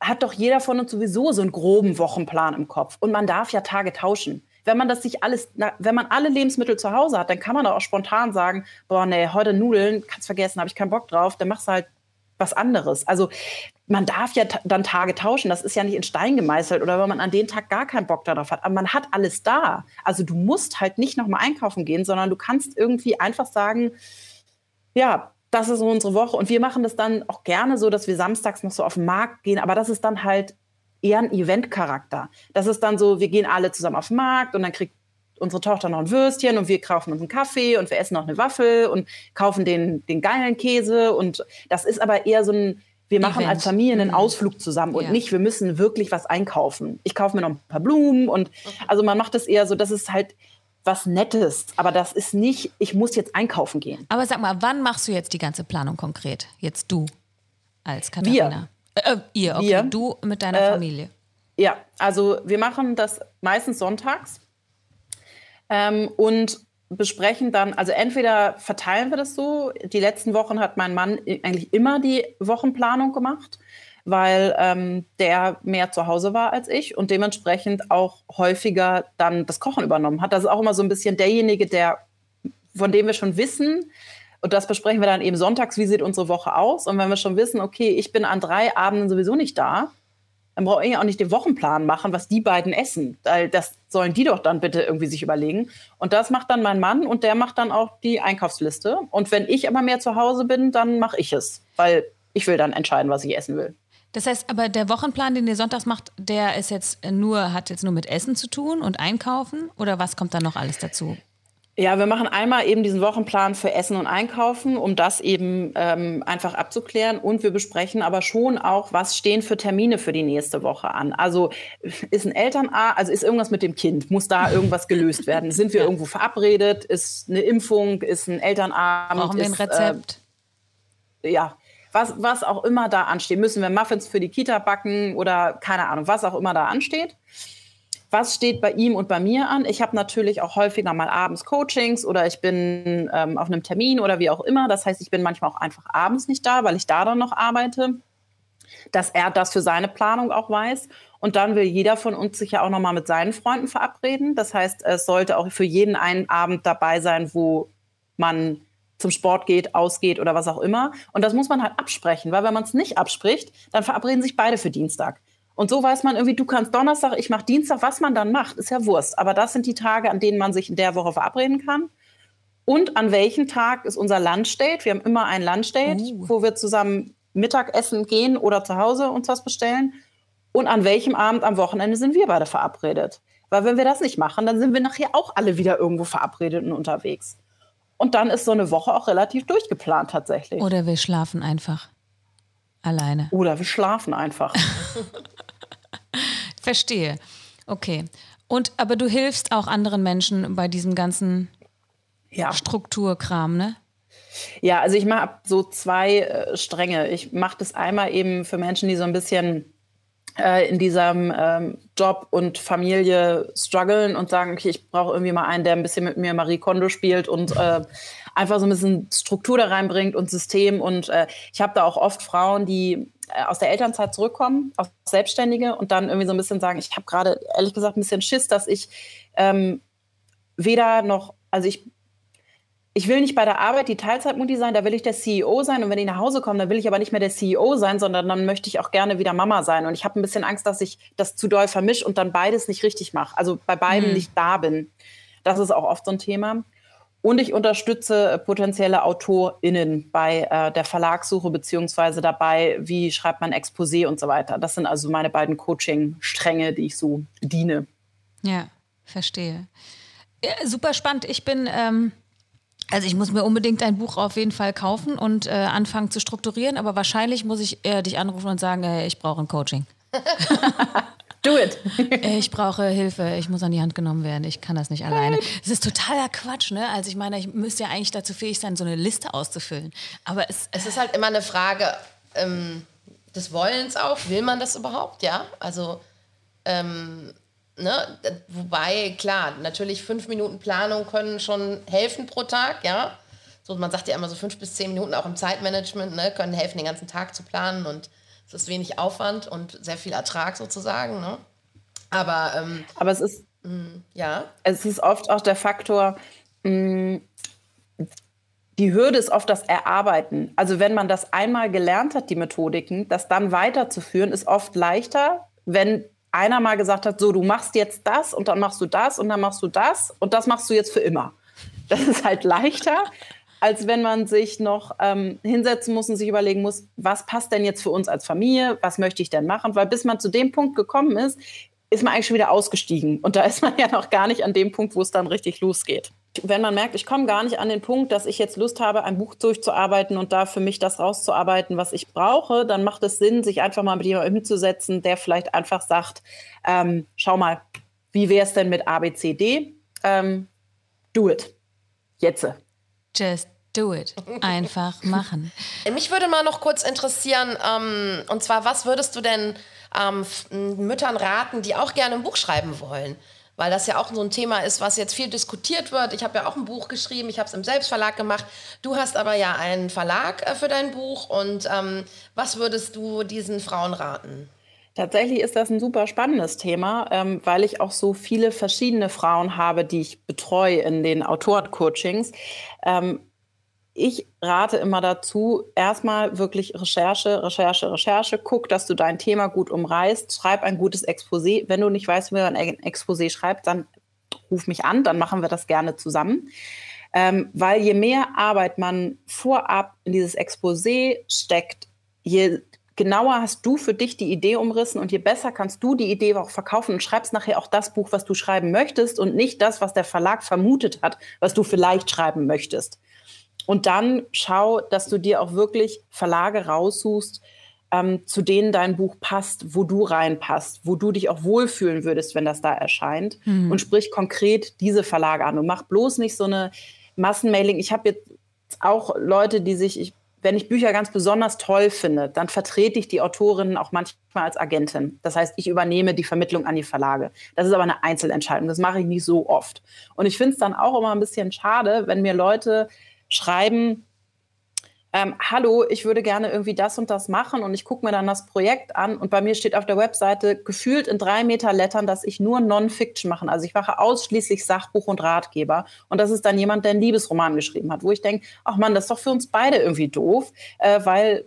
hat doch jeder von uns sowieso so einen groben Wochenplan im Kopf. Und man darf ja Tage tauschen. Wenn man das sich alles, wenn man alle Lebensmittel zu Hause hat, dann kann man auch spontan sagen, boah, nee, heute Nudeln, kannst vergessen, habe ich keinen Bock drauf, dann machst du halt was anderes. Also man darf ja dann Tage tauschen, das ist ja nicht in Stein gemeißelt oder wenn man an den Tag gar keinen Bock darauf hat. Aber man hat alles da. Also du musst halt nicht nochmal einkaufen gehen, sondern du kannst irgendwie einfach sagen, ja, das ist unsere Woche. Und wir machen das dann auch gerne so, dass wir samstags noch so auf den Markt gehen. Aber das ist dann halt eher ein Eventcharakter. Das ist dann so, wir gehen alle zusammen auf den Markt und dann kriegt unsere Tochter noch ein Würstchen und wir kaufen uns einen Kaffee und wir essen noch eine Waffel und kaufen den, den geilen Käse. Und das ist aber eher so ein, wir machen Event. als Familie einen mhm. Ausflug zusammen und ja. nicht, wir müssen wirklich was einkaufen. Ich kaufe mir noch ein paar Blumen und also man macht das eher so, das ist halt was Nettes, aber das ist nicht, ich muss jetzt einkaufen gehen. Aber sag mal, wann machst du jetzt die ganze Planung konkret? Jetzt du als Katharina? Wir. Äh, äh, ihr, okay, wir. du mit deiner äh, Familie. Ja, also wir machen das meistens sonntags ähm, und besprechen dann, also entweder verteilen wir das so, die letzten Wochen hat mein Mann eigentlich immer die Wochenplanung gemacht, weil ähm, der mehr zu Hause war als ich und dementsprechend auch häufiger dann das Kochen übernommen hat. Das ist auch immer so ein bisschen derjenige, der, von dem wir schon wissen, Und das besprechen wir dann eben sonntags, wie sieht unsere Woche aus. Und wenn wir schon wissen, okay, ich bin an drei Abenden sowieso nicht da, dann brauche ich auch nicht den Wochenplan machen, was die beiden essen. Das sollen die doch dann bitte irgendwie sich überlegen. Und das macht dann mein Mann und der macht dann auch die Einkaufsliste. Und wenn ich aber mehr zu Hause bin, dann mache ich es, weil ich will dann entscheiden, was ich essen will. Das heißt, aber der Wochenplan, den ihr sonntags macht, der ist jetzt nur, hat jetzt nur mit Essen zu tun und Einkaufen oder was kommt da noch alles dazu? Ja, wir machen einmal eben diesen Wochenplan für Essen und Einkaufen, um das eben ähm, einfach abzuklären. Und wir besprechen aber schon auch, was stehen für Termine für die nächste Woche an. Also ist ein Elternabend, also ist irgendwas mit dem Kind, muss da irgendwas gelöst werden? Sind wir irgendwo verabredet? Ist eine Impfung? Ist ein Elternabend? Brauchen wir ein Rezept? Äh, ja, was, was auch immer da ansteht. Müssen wir Muffins für die Kita backen oder keine Ahnung, was auch immer da ansteht. Was steht bei ihm und bei mir an? Ich habe natürlich auch häufiger mal abends Coachings oder ich bin ähm, auf einem Termin oder wie auch immer. Das heißt, ich bin manchmal auch einfach abends nicht da, weil ich da dann noch arbeite. Dass er das für seine Planung auch weiß. Und dann will jeder von uns sich ja auch nochmal mit seinen Freunden verabreden. Das heißt, es sollte auch für jeden einen Abend dabei sein, wo man zum Sport geht, ausgeht oder was auch immer. Und das muss man halt absprechen, weil wenn man es nicht abspricht, dann verabreden sich beide für Dienstag. Und so weiß man irgendwie, du kannst Donnerstag, ich mache Dienstag, was man dann macht, ist ja Wurst. Aber das sind die Tage, an denen man sich in der Woche verabreden kann. Und an welchem Tag ist unser Lunchdate? Wir haben immer ein Lunchdate, uh. wo wir zusammen Mittagessen gehen oder zu Hause uns was bestellen. Und an welchem Abend am Wochenende sind wir beide verabredet? Weil wenn wir das nicht machen, dann sind wir nachher auch alle wieder irgendwo verabredet und unterwegs. Und dann ist so eine Woche auch relativ durchgeplant tatsächlich. Oder wir schlafen einfach alleine. Oder wir schlafen einfach. Verstehe. Okay. Und aber du hilfst auch anderen Menschen bei diesem ganzen ja. Strukturkram, ne? Ja, also ich mache so zwei äh, Stränge. Ich mache das einmal eben für Menschen, die so ein bisschen äh, in diesem ähm, Job und Familie strugglen und sagen, okay, ich brauche irgendwie mal einen, der ein bisschen mit mir Marie Kondo spielt und äh, einfach so ein bisschen Struktur da reinbringt und System. Und äh, ich habe da auch oft Frauen, die aus der Elternzeit zurückkommen, aus Selbstständige und dann irgendwie so ein bisschen sagen, ich habe gerade ehrlich gesagt ein bisschen Schiss, dass ich ähm, weder noch, also ich ich will nicht bei der Arbeit die Teilzeitmutti sein, da will ich der CEO sein. Und wenn ich nach Hause komme, dann will ich aber nicht mehr der CEO sein, sondern dann möchte ich auch gerne wieder Mama sein. Und ich habe ein bisschen Angst, dass ich das zu doll vermische und dann beides nicht richtig mache. Also bei beiden mhm. nicht da bin. Das ist auch oft so ein Thema. Und ich unterstütze potenzielle AutorInnen bei äh, der Verlagssuche beziehungsweise dabei, wie schreibt man Exposé und so weiter. Das sind also meine beiden Coaching-Stränge, die ich so bediene. Ja, verstehe. Ja, super spannend. Ich bin, ähm, also ich muss mir unbedingt ein Buch auf jeden Fall kaufen und äh, anfangen zu strukturieren, aber wahrscheinlich muss ich äh, dich anrufen und sagen, äh, ich brauche ein Coaching. Do it. Ich brauche Hilfe, ich muss an die Hand genommen werden, ich kann das nicht alleine. Es ist totaler Quatsch, ne? Also ich meine, ich müsste ja eigentlich dazu fähig sein, so eine Liste auszufüllen. Aber es, es ist halt immer eine Frage ähm, des Wollens auch. Will man das überhaupt, ja? Also, ähm, ne? Wobei, klar, natürlich fünf Minuten Planung können schon helfen pro Tag, ja? So, man sagt ja immer so fünf bis zehn Minuten auch im Zeitmanagement, ne? Können helfen, den ganzen Tag zu planen und es ist wenig Aufwand und sehr viel Ertrag sozusagen. Ne? Aber, ähm, Aber es ist, mh, mm, ja. es ist oft auch der Faktor, mh, mm, die Hürde ist oft das Erarbeiten. Also wenn man das einmal gelernt hat, die Methodiken, das dann weiterzuführen, ist oft leichter, wenn einer mal gesagt hat, so, du machst jetzt das und dann machst du das und dann machst du das und das machst du jetzt für immer. Das ist halt leichter, als wenn man sich noch ähm, hinsetzen muss und sich überlegen muss, was passt denn jetzt für uns als Familie, was möchte ich denn machen? Weil bis man zu dem Punkt gekommen ist, ist man eigentlich schon wieder ausgestiegen. Und da ist man ja noch gar nicht an dem Punkt, wo es dann richtig losgeht. Wenn man merkt, ich komme gar nicht an den Punkt, dass ich jetzt Lust habe, ein Buch durchzuarbeiten und da für mich das rauszuarbeiten, was ich brauche, dann macht es Sinn, sich einfach mal mit jemandem hinzusetzen, der vielleicht einfach sagt, ähm, schau mal, wie wäre es denn mit ABCD? Ähm, do it. Jetzt. Just do it. Einfach machen. Mich würde mal noch kurz interessieren, ähm, und zwar, was würdest du denn ähm, Müttern raten, die auch gerne ein Buch schreiben wollen? Weil das ja auch so ein Thema ist, was jetzt viel diskutiert wird. Ich habe ja auch ein Buch geschrieben, ich habe es im Selbstverlag gemacht. Du hast aber ja einen Verlag äh, für dein Buch. Und ähm, was würdest du diesen Frauen raten? Tatsächlich ist das ein super spannendes Thema, ähm, weil ich auch so viele verschiedene Frauen habe, die ich betreue in den Autorencoachings. Ähm, ich rate immer dazu, erstmal wirklich Recherche, Recherche, Recherche. Guck, dass du dein Thema gut umreißt. Schreib ein gutes Exposé. Wenn du nicht weißt, wie man ein Exposé schreibt, dann ruf mich an, dann machen wir das gerne zusammen. Ähm, weil je mehr Arbeit man vorab in dieses Exposé steckt, je genauer hast du für dich die Idee umrissen und je besser kannst du die Idee auch verkaufen und schreibst nachher auch das Buch, was du schreiben möchtest und nicht das, was der Verlag vermutet hat, was du vielleicht schreiben möchtest. Und dann schau, dass du dir auch wirklich Verlage raussuchst, ähm, zu denen dein Buch passt, wo du reinpasst, wo du dich auch wohlfühlen würdest, wenn das da erscheint. Mhm. Und sprich konkret diese Verlage an. Und mach bloß nicht so eine Massenmailing. Ich habe jetzt auch Leute, die sich, ich, wenn ich Bücher ganz besonders toll finde, dann vertrete ich die Autorinnen auch manchmal als Agentin. Das heißt, ich übernehme die Vermittlung an die Verlage. Das ist aber eine Einzelentscheidung. Das mache ich nicht so oft. Und ich finde es dann auch immer ein bisschen schade, wenn mir Leute schreiben, ähm, hallo, ich würde gerne irgendwie das und das machen und ich gucke mir dann das Projekt an und bei mir steht auf der Webseite gefühlt in drei Meter Lettern, dass ich nur Non-Fiction mache. Also ich mache ausschließlich Sachbuch und Ratgeber und das ist dann jemand, der einen Liebesroman geschrieben hat, wo ich denke, ach man, das ist doch für uns beide irgendwie doof, äh, weil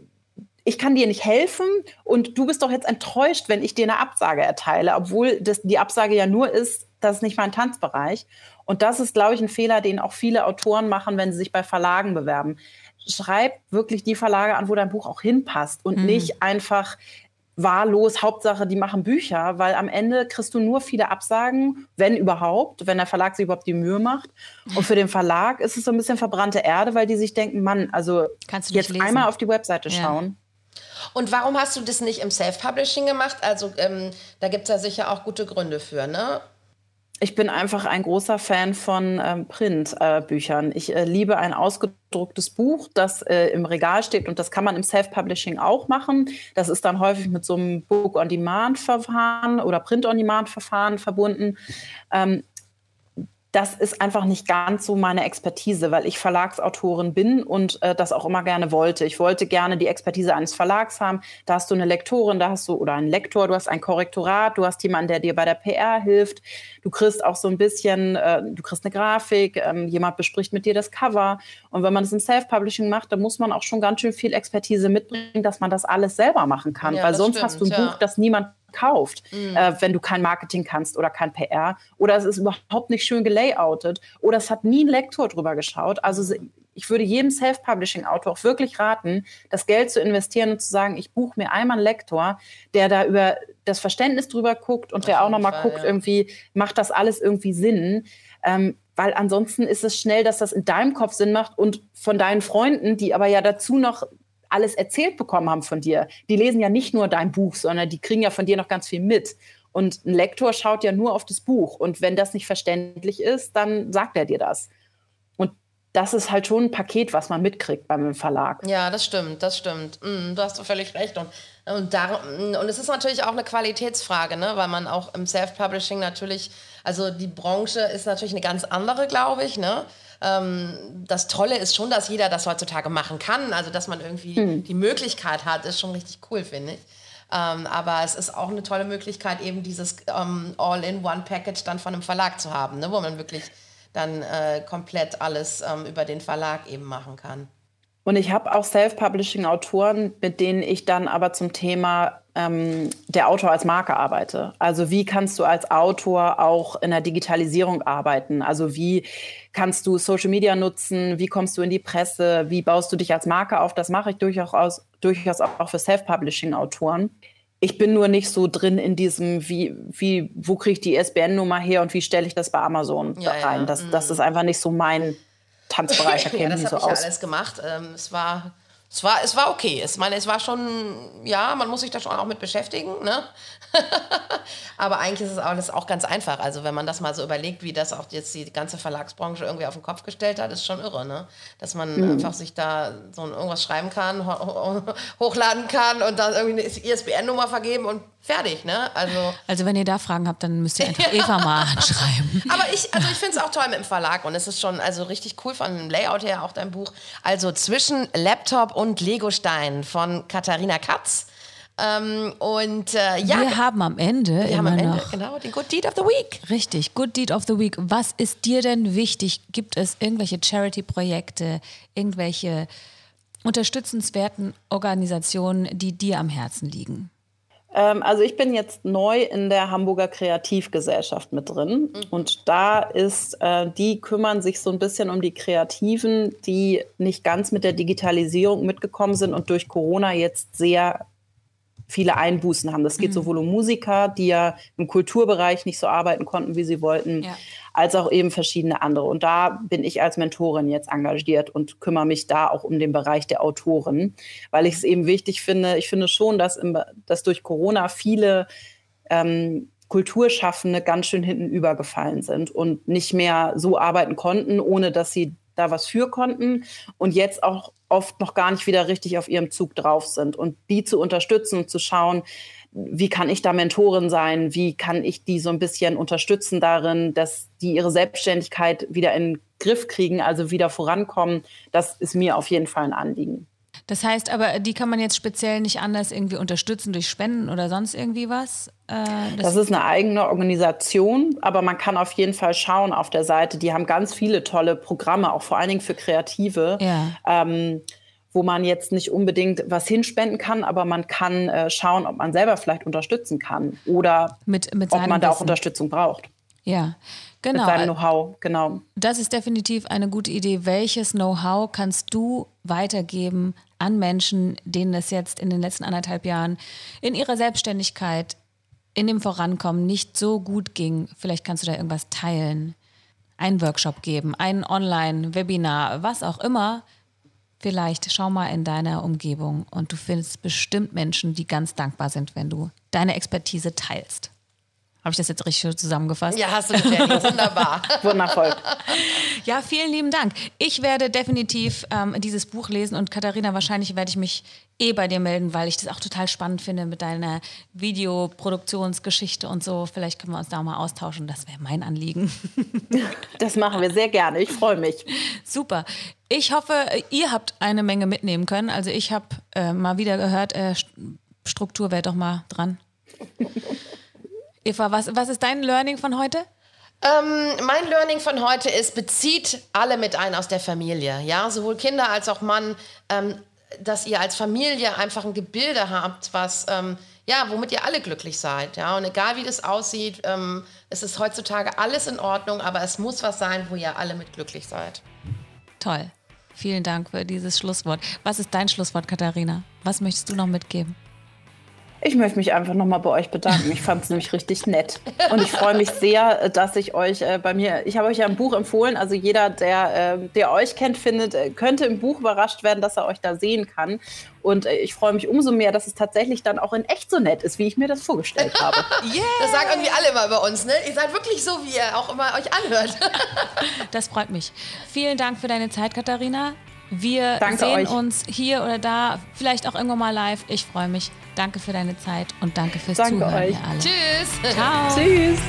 ich kann dir nicht helfen und du bist doch jetzt enttäuscht, wenn ich dir eine Absage erteile, obwohl das, die Absage ja nur ist, das ist nicht mein Tanzbereich. Und das ist, glaube ich, ein Fehler, den auch viele Autoren machen, wenn sie sich bei Verlagen bewerben. Schreib wirklich die Verlage an, wo dein Buch auch hinpasst und mhm. nicht einfach wahllos, Hauptsache, die machen Bücher, weil am Ende kriegst du nur viele Absagen, wenn überhaupt, wenn der Verlag sich überhaupt die Mühe macht. Und für den Verlag ist es so ein bisschen verbrannte Erde, weil die sich denken, Mann, also jetzt lesen. einmal auf die Webseite schauen. Ja. Und warum hast du das nicht im Self-Publishing gemacht? Also ähm, da gibt es ja sicher auch gute Gründe für, ne? Ich bin einfach ein großer Fan von ähm, Printbüchern. Äh, ich äh, liebe ein ausgedrucktes Buch, das äh, im Regal steht und das kann man im Self-Publishing auch machen. Das ist dann häufig mit so einem Book-on-Demand-Verfahren oder Print-on-Demand-Verfahren verbunden. Ähm, das ist einfach nicht ganz so meine Expertise, weil ich Verlagsautorin bin und äh, das auch immer gerne wollte. Ich wollte gerne die Expertise eines Verlags haben. Da hast du eine Lektorin, da hast du oder einen Lektor, du hast ein Korrektorat, du hast jemanden, der dir bei der PR hilft. Du kriegst auch so ein bisschen, äh, du kriegst eine Grafik, ähm, jemand bespricht mit dir das Cover. Und wenn man das im Self-Publishing macht, dann muss man auch schon ganz schön viel Expertise mitbringen, dass man das alles selber machen kann. Ja, weil sonst stimmt, hast du ein ja. Buch, das niemand kauft, mhm. äh, wenn du kein Marketing kannst oder kein PR. Oder es ist überhaupt nicht schön gelayoutet. Oder es hat nie ein Lektor drüber geschaut. Also ich würde jedem Self-Publishing-Autor auch wirklich raten, das Geld zu investieren und zu sagen, ich buche mir einmal einen Lektor, der da über das Verständnis drüber guckt und Auf der auch nochmal guckt, ja. irgendwie, macht das alles irgendwie Sinn? Ähm, weil ansonsten ist es schnell, dass das in deinem Kopf Sinn macht und von deinen Freunden, die aber ja dazu noch alles erzählt bekommen haben von dir. Die lesen ja nicht nur dein Buch, sondern die kriegen ja von dir noch ganz viel mit. Und ein Lektor schaut ja nur auf das Buch. Und wenn das nicht verständlich ist, dann sagt er dir das. Und das ist halt schon ein Paket, was man mitkriegt beim Verlag. Ja, das stimmt, das stimmt. Mm, du hast völlig recht. Und, und, da, und es ist natürlich auch eine Qualitätsfrage, ne? weil man auch im Self-Publishing natürlich, also die Branche ist natürlich eine ganz andere, glaube ich. Ne? Ähm, das Tolle ist schon, dass jeder das heutzutage machen kann. Also, dass man irgendwie mhm. die Möglichkeit hat, ist schon richtig cool, finde ich. Ähm, aber es ist auch eine tolle Möglichkeit, eben dieses ähm, All-in-One-Package dann von einem Verlag zu haben, ne? wo man wirklich dann äh, komplett alles ähm, über den Verlag eben machen kann. Und ich habe auch Self-Publishing-Autoren, mit denen ich dann aber zum Thema ähm, der Autor als Marke arbeite. Also wie kannst du als Autor auch in der Digitalisierung arbeiten? Also wie kannst du Social Media nutzen? Wie kommst du in die Presse? Wie baust du dich als Marke auf? Das mache ich durchaus, durchaus auch für Self-Publishing-Autoren. Ich bin nur nicht so drin in diesem, wie, wie, wo kriege ich die SBN-Nummer her und wie stelle ich das bei Amazon ja, rein? Das, das mhm. ist einfach nicht so mein Tanzbereich. ja, das habe so ich aus. alles gemacht. Ähm, es war es war, es war okay. Es, meine, es war schon, ja, man muss sich da schon auch mit beschäftigen. Ne? Aber eigentlich ist es alles auch ganz einfach. Also wenn man das mal so überlegt, wie das auch jetzt die ganze Verlagsbranche irgendwie auf den Kopf gestellt hat, ist schon irre, ne? Dass man mhm. einfach sich da so irgendwas schreiben kann, hochladen kann und dann irgendwie eine ISBN-Nummer vergeben und fertig, ne? Also, also wenn ihr da Fragen habt, dann müsst ihr einfach Eva mal anschreiben. Aber ich, also ich finde es auch toll mit dem Verlag und es ist schon also richtig cool von dem Layout her auch dein Buch. Also zwischen Laptop und Legostein von Katharina Katz. Ähm, und äh, ja. Wir haben am Ende wir haben am Ende, genau, den Good Deed of the Week. Richtig, Good Deed of the Week. Was ist dir denn wichtig? Gibt es irgendwelche Charity-Projekte, irgendwelche unterstützenswerten Organisationen, die dir am Herzen liegen? Ähm, also ich bin jetzt neu in der Hamburger Kreativgesellschaft mit drin mhm. und da ist, äh, die kümmern sich so ein bisschen um die Kreativen, die nicht ganz mit der Digitalisierung mitgekommen sind und durch Corona jetzt sehr viele Einbußen haben. Das geht mhm. sowohl um Musiker, die ja im Kulturbereich nicht so arbeiten konnten, wie sie wollten, ja. als auch eben verschiedene andere. Und da bin ich als Mentorin jetzt engagiert und kümmere mich da auch um den Bereich der Autoren, weil ich es eben wichtig finde. Ich finde schon, dass, im, dass durch Corona viele ähm, Kulturschaffende ganz schön hinten übergefallen sind und nicht mehr so arbeiten konnten, ohne dass sie da was für konnten und jetzt auch oft noch gar nicht wieder richtig auf ihrem Zug drauf sind. Und die zu unterstützen und zu schauen, wie kann ich da Mentorin sein? Wie kann ich die so ein bisschen unterstützen darin, dass die ihre Selbstständigkeit wieder in den Griff kriegen, also wieder vorankommen? Das ist mir auf jeden Fall ein Anliegen. Das heißt aber, die kann man jetzt speziell nicht anders irgendwie unterstützen durch Spenden oder sonst irgendwie was? Äh, das, das, ist eine eigene Organisation, aber man kann auf jeden Fall schauen auf der Seite. Die haben ganz viele tolle Programme, auch vor allen Dingen für Kreative. Ja. Ähm, wo man jetzt nicht unbedingt was hinspenden kann, aber man kann äh, schauen, ob man selber vielleicht unterstützen kann oder mit, mit ob man da auch Unterstützung braucht. Ja, genau. Mit seinem Know-how, genau. Das ist definitiv eine gute Idee. Welches Know-how kannst du weitergeben an Menschen, denen es jetzt in den letzten anderthalb Jahren in ihrer Selbstständigkeit, in dem Vorankommen nicht so gut ging. Vielleicht kannst du da irgendwas teilen, einen Workshop geben, ein Online-Webinar, was auch immer. Vielleicht schau mal in deiner Umgebung und du findest bestimmt Menschen, die ganz dankbar sind, wenn du deine Expertise teilst. Habe ich das jetzt richtig zusammengefasst? Ja, hast du, Jenny. Wunderbar. Wundervoll. Ja, vielen lieben Dank. Ich werde definitiv ähm, dieses Buch lesen und Katharina, wahrscheinlich werde ich mich eh bei dir melden, weil ich das auch total spannend finde mit deiner Videoproduktionsgeschichte und so. Vielleicht können wir uns da mal austauschen. Das wäre mein Anliegen. Das machen wir sehr gerne. Ich freue mich. Super. Ich hoffe, ihr habt eine Menge mitnehmen können. Also ich habe äh, mal wieder gehört, äh, Struktur wäre doch mal dran. Eva, was, was ist dein Learning von heute? Ähm, mein Learning von heute ist, bezieht alle mit ein aus der Familie. Ja, sowohl Kinder als auch Mann, ähm, dass ihr als Familie einfach ein Gebilde habt, was, ähm, ja, womit ihr alle glücklich seid. Ja, und egal wie das aussieht, ähm, es ist heutzutage alles in Ordnung, aber es muss was sein, wo ihr alle mit glücklich seid. Toll. Vielen Dank für dieses Schlusswort. Was ist dein Schlusswort, Katharina? Was möchtest du noch mitgeben? Ich möchte mich einfach nochmal bei euch bedanken. Ich fand es nämlich richtig nett. Und ich freue mich sehr, dass ich euch äh, bei mir, ich habe euch ja ein Buch empfohlen. Also jeder, der, äh, der euch kennt, findet, äh, könnte im Buch überrascht werden, dass er euch da sehen kann. Und äh, ich freue mich umso mehr, dass es tatsächlich dann auch in echt so nett ist, wie ich mir das vorgestellt habe. yeah. Das sagen irgendwie alle immer über uns, ne? Ihr seid wirklich so, wie ihr auch immer euch anhört. das freut mich. Vielen Dank für deine Zeit, Katharina. Wir Danke sehen euch. uns hier oder da, vielleicht auch irgendwann mal live. Ich freue mich. Danke für deine Zeit und danke fürs danke Zuhören. Euch. Tschüss. Ciao. Tschüss.